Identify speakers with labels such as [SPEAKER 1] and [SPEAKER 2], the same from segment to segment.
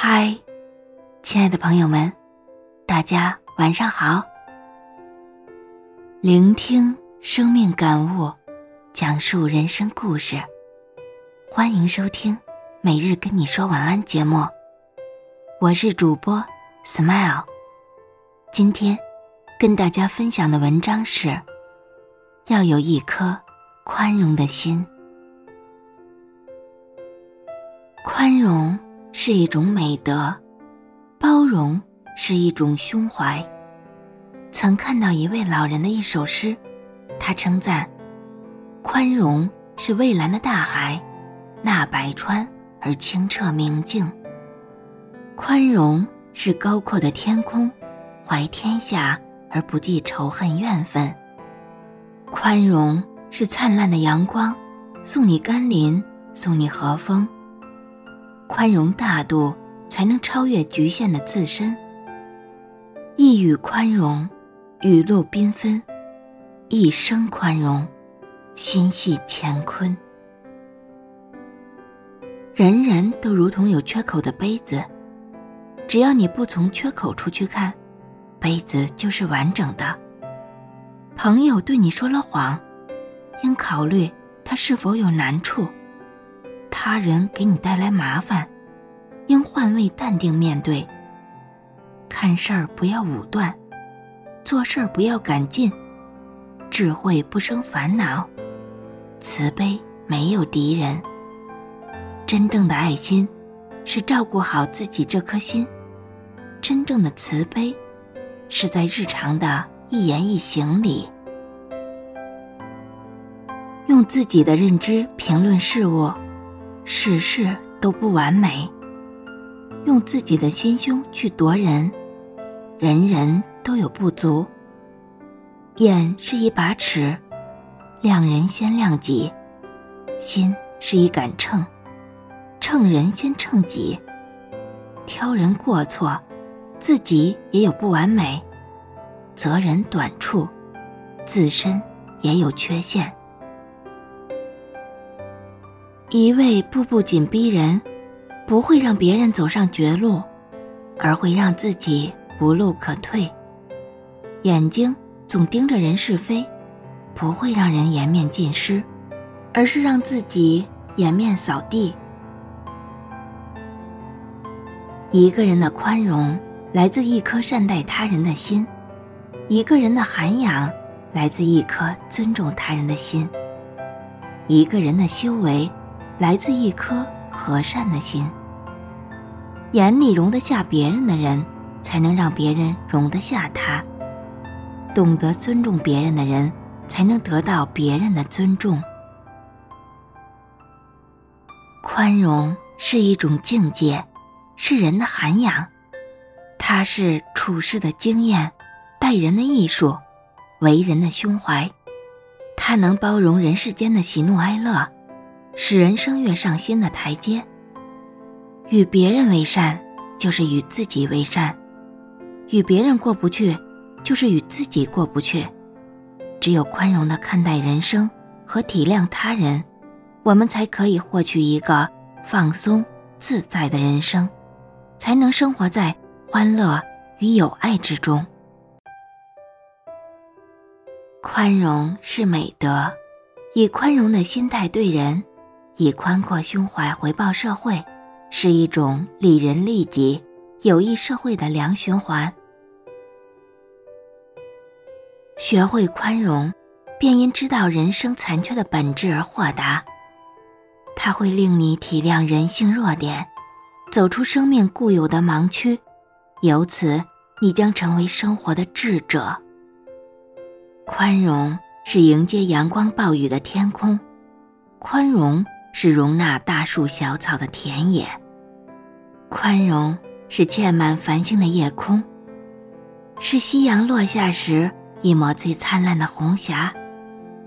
[SPEAKER 1] 嗨，亲爱的朋友们，大家晚上好。聆听生命感悟，讲述人生故事，欢迎收听每日跟你说晚安节目。我是主播 Smile。今天跟大家分享的文章是：要有一颗宽容的心。宽容。是一种美德，包容是一种胸怀。曾看到一位老人的一首诗，他称赞：宽容是蔚蓝的大海，纳百川而清澈明净；宽容是高阔的天空，怀天下而不计仇恨怨愤；宽容是灿烂的阳光，送你甘霖，送你和风。宽容大度，才能超越局限的自身。一语宽容，雨露缤纷；一生宽容，心系乾坤。人人都如同有缺口的杯子，只要你不从缺口处去看，杯子就是完整的。朋友对你说了谎，应考虑他是否有难处。他人给你带来麻烦，应换位淡定面对。看事儿不要武断，做事儿不要赶尽。智慧不生烦恼，慈悲没有敌人。真正的爱心，是照顾好自己这颗心；真正的慈悲，是在日常的一言一行里，用自己的认知评论事物。事事都不完美，用自己的心胸去夺人，人人都有不足。眼是一把尺，量人先量己；心是一杆秤，秤人先称己。挑人过错，自己也有不完美；责人短处，自身也有缺陷。一味步步紧逼人，不会让别人走上绝路，而会让自己无路可退。眼睛总盯着人是非，不会让人颜面尽失，而是让自己颜面扫地。一个人的宽容来自一颗善待他人的心，一个人的涵养来自一颗尊重他人的心，一个人的修为。来自一颗和善的心，眼里容得下别人的人，才能让别人容得下他；懂得尊重别人的人，才能得到别人的尊重。宽容是一种境界，是人的涵养，它是处事的经验，待人的艺术，为人的胸怀。它能包容人世间的喜怒哀乐。使人生越上新的台阶。与别人为善，就是与自己为善；与别人过不去，就是与自己过不去。只有宽容的看待人生和体谅他人，我们才可以获取一个放松自在的人生，才能生活在欢乐与友爱之中。宽容是美德，以宽容的心态对人。以宽阔胸怀回报社会，是一种利人利己、有益社会的良循环。学会宽容，便因知道人生残缺的本质而豁达。它会令你体谅人性弱点，走出生命固有的盲区，由此你将成为生活的智者。宽容是迎接阳光暴雨的天空，宽容。是容纳大树小草的田野，宽容是嵌满繁星的夜空，是夕阳落下时一抹最灿烂的红霞，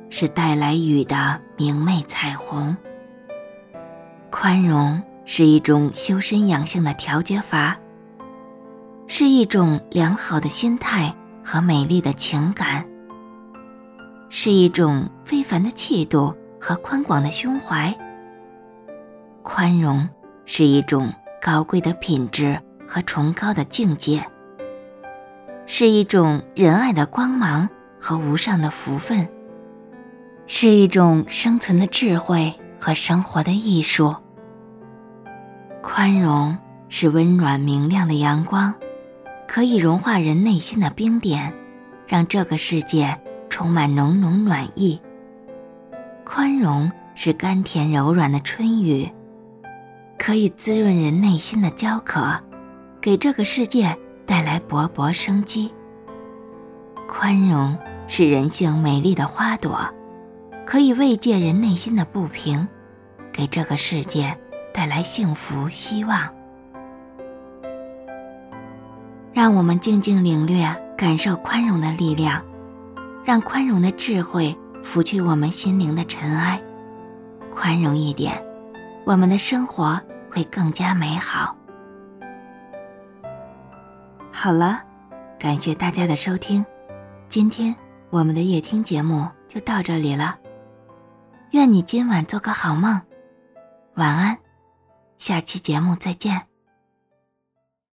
[SPEAKER 1] 是带来雨的明媚彩虹。宽容是一种修身养性的调节法，是一种良好的心态和美丽的情感，是一种非凡的气度和宽广的胸怀。宽容是一种高贵的品质和崇高的境界，是一种仁爱的光芒和无上的福分，是一种生存的智慧和生活的艺术。宽容是温暖明亮的阳光，可以融化人内心的冰点，让这个世界充满浓浓暖意。宽容是甘甜柔软的春雨。可以滋润人内心的焦渴，给这个世界带来勃勃生机。宽容是人性美丽的花朵，可以慰藉人内心的不平，给这个世界带来幸福希望。让我们静静领略、感受宽容的力量，让宽容的智慧拂去我们心灵的尘埃。宽容一点，我们的生活。会更加美好。好了，感谢大家的收听，今天我们的夜听节目就到这里了。愿你今晚做个好梦，晚安，下期节目再见。